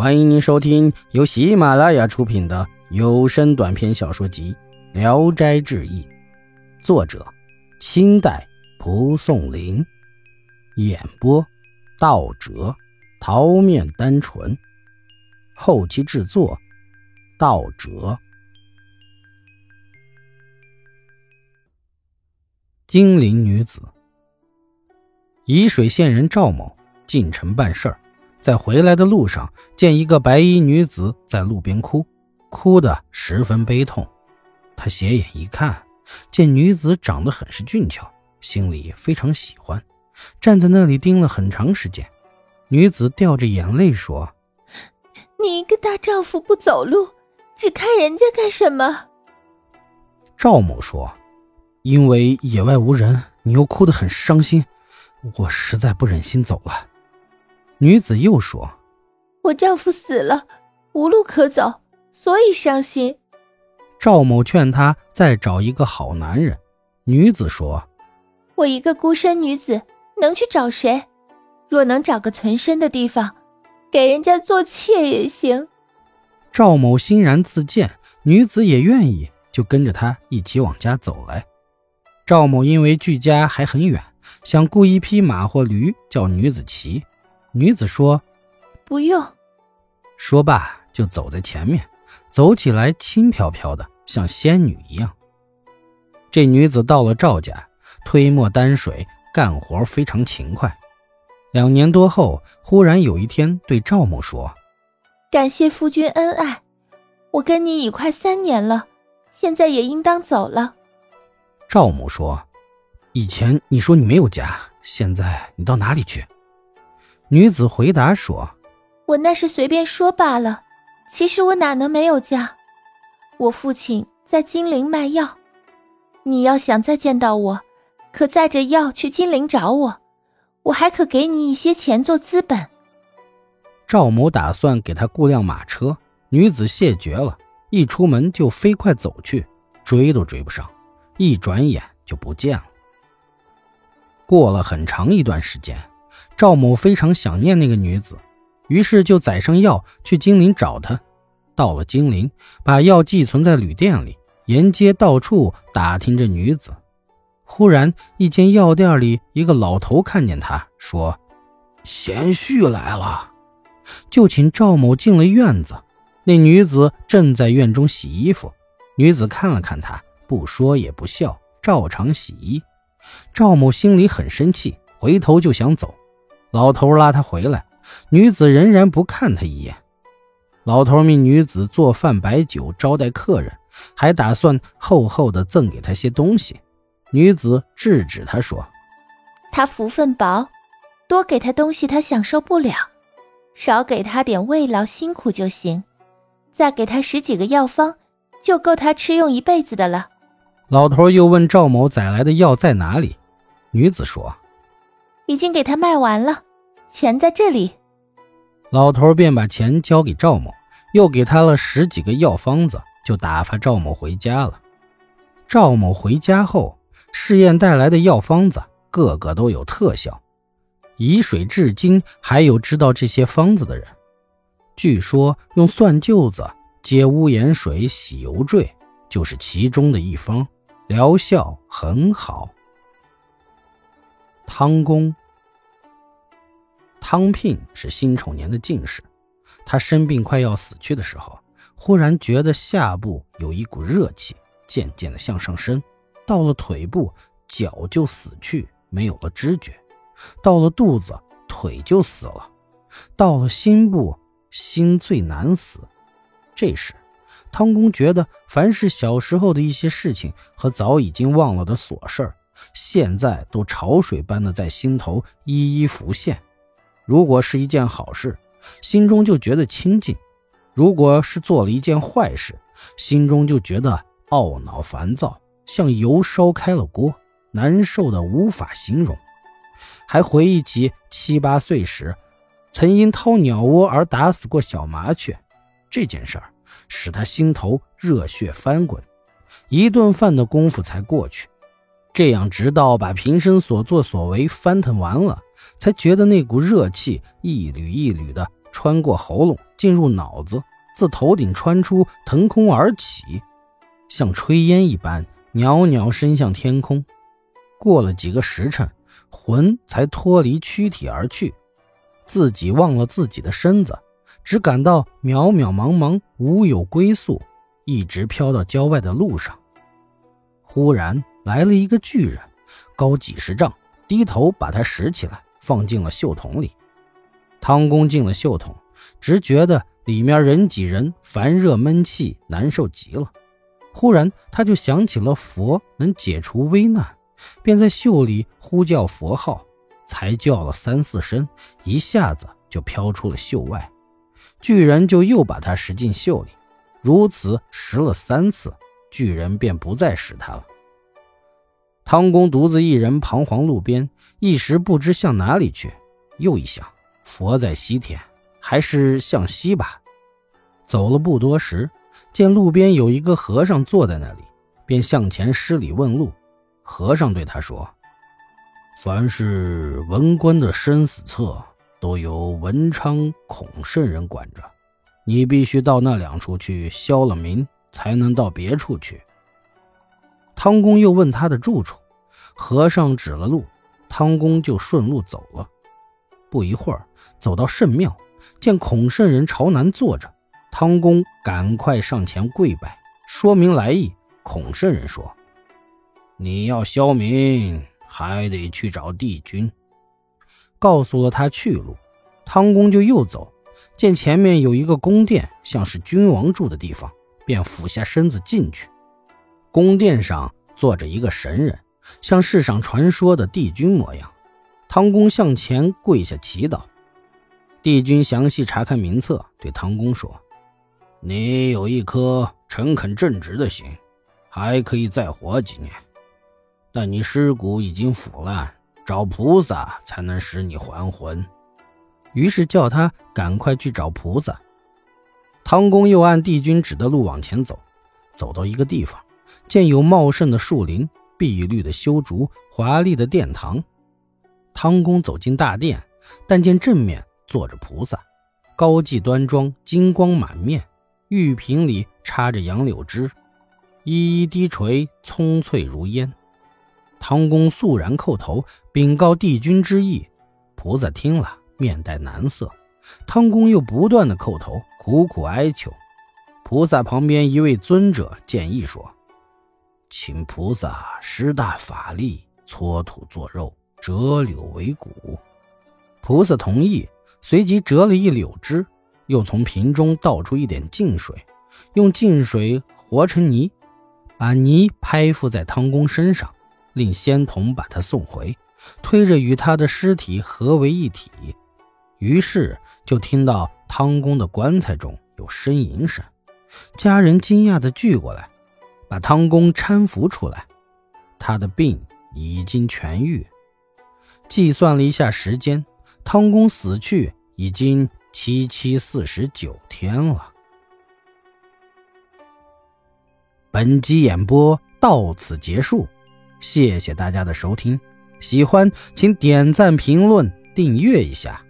欢迎您收听由喜马拉雅出品的有声短篇小说集《聊斋志异》，作者：清代蒲松龄，演播：道哲、桃面单纯，后期制作：道哲。金陵女子，沂水县人赵某进城办事儿。在回来的路上，见一个白衣女子在路边哭，哭得十分悲痛。他斜眼一看，见女子长得很是俊俏，心里非常喜欢，站在那里盯了很长时间。女子掉着眼泪说：“你一个大丈夫不走路，只看人家干什么？”赵某说：“因为野外无人，你又哭得很伤心，我实在不忍心走了。”女子又说：“我丈夫死了，无路可走，所以伤心。”赵某劝她再找一个好男人。女子说：“我一个孤身女子，能去找谁？若能找个存身的地方，给人家做妾也行。”赵某欣然自荐，女子也愿意，就跟着他一起往家走来。赵某因为距家还很远，想雇一匹马或驴，叫女子骑。女子说：“不用。”说罢就走在前面，走起来轻飘飘的，像仙女一样。这女子到了赵家，推磨担水，干活非常勤快。两年多后，忽然有一天对赵某说：“感谢夫君恩爱，我跟你已快三年了，现在也应当走了。”赵某说：“以前你说你没有家，现在你到哪里去？”女子回答说：“我那是随便说罢了，其实我哪能没有家？我父亲在金陵卖药，你要想再见到我，可载着药去金陵找我，我还可给你一些钱做资本。”赵某打算给他雇辆马车，女子谢绝了，一出门就飞快走去，追都追不上，一转眼就不见了。过了很长一段时间。赵某非常想念那个女子，于是就载上药去金陵找她。到了金陵，把药寄存在旅店里，沿街到处打听着女子。忽然，一间药店里一个老头看见他，说：“贤婿来了。”就请赵某进了院子。那女子正在院中洗衣服。女子看了看他，不说也不笑，照常洗衣。赵某心里很生气，回头就想走。老头拉她回来，女子仍然不看他一眼。老头命女子做饭摆酒招待客人，还打算厚厚的赠给他些东西。女子制止他说：“他福分薄，多给他东西他享受不了，少给他点慰劳辛苦就行。再给他十几个药方，就够他吃用一辈子的了。”老头又问赵某载来的药在哪里，女子说。已经给他卖完了，钱在这里。老头便把钱交给赵某，又给他了十几个药方子，就打发赵某回家了。赵某回家后，试验带来的药方子个个都有特效。以水至今还有知道这些方子的人。据说用蒜臼子接屋檐水洗油坠，就是其中的一方，疗效很好。汤公。汤聘是辛丑年的进士，他生病快要死去的时候，忽然觉得下部有一股热气，渐渐的向上升，到了腿部，脚就死去，没有了知觉；到了肚子，腿就死了；到了心部，心最难死。这时，汤公觉得，凡是小时候的一些事情和早已经忘了的琐事儿，现在都潮水般的在心头一一浮现。如果是一件好事，心中就觉得清静；如果是做了一件坏事，心中就觉得懊恼烦躁，像油烧开了锅，难受的无法形容。还回忆起七八岁时，曾因掏鸟窝而打死过小麻雀，这件事儿使他心头热血翻滚。一顿饭的功夫才过去，这样直到把平生所作所为翻腾完了。才觉得那股热气一缕一缕的穿过喉咙进入脑子，自头顶穿出，腾空而起，像炊烟一般袅袅升向天空。过了几个时辰，魂才脱离躯体而去，自己忘了自己的身子，只感到渺渺茫茫无有归宿，一直飘到郊外的路上。忽然来了一个巨人，高几十丈，低头把他拾起来，放进了袖筒里。汤公进了袖筒，只觉得里面人挤人，烦热闷气，难受极了。忽然他就想起了佛能解除危难，便在袖里呼叫佛号，才叫了三四声，一下子就飘出了袖外。巨人就又把他拾进袖里，如此拾了三次。巨人便不再拾他了。汤公独自一人彷徨路边，一时不知向哪里去。又一想，佛在西天，还是向西吧。走了不多时，见路边有一个和尚坐在那里，便向前施礼问路。和尚对他说：“凡是文官的生死册，都由文昌孔圣人管着，你必须到那两处去消了名。”才能到别处去。汤公又问他的住处，和尚指了路，汤公就顺路走了。不一会儿，走到圣庙，见孔圣人朝南坐着，汤公赶快上前跪拜，说明来意。孔圣人说：“你要消民，还得去找帝君。”告诉了他去路，汤公就又走，见前面有一个宫殿，像是君王住的地方。便俯下身子进去，宫殿上坐着一个神人，像世上传说的帝君模样。汤公向前跪下祈祷，帝君详细查看名册，对汤公说：“你有一颗诚恳正直的心，还可以再活几年，但你尸骨已经腐烂，找菩萨才能使你还魂。”于是叫他赶快去找菩萨。汤公又按帝君指的路往前走，走到一个地方，见有茂盛的树林、碧绿的修竹、华丽的殿堂。汤公走进大殿，但见正面坐着菩萨，高髻端庄，金光满面，玉瓶里插着杨柳枝，一一低垂，葱翠如烟。汤公肃然叩头，禀告帝君之意。菩萨听了，面带难色。汤公又不断的叩头，苦苦哀求。菩萨旁边一位尊者建议说：“请菩萨施大法力，搓土做肉，折柳为骨。”菩萨同意，随即折了一柳枝，又从瓶中倒出一点净水，用净水和成泥，把泥拍附在汤公身上，令仙童把他送回，推着与他的尸体合为一体。于是。就听到汤公的棺材中有呻吟声，家人惊讶地聚过来，把汤公搀扶出来。他的病已经痊愈。计算了一下时间，汤公死去已经七七四十九天了。本集演播到此结束，谢谢大家的收听。喜欢请点赞、评论、订阅一下。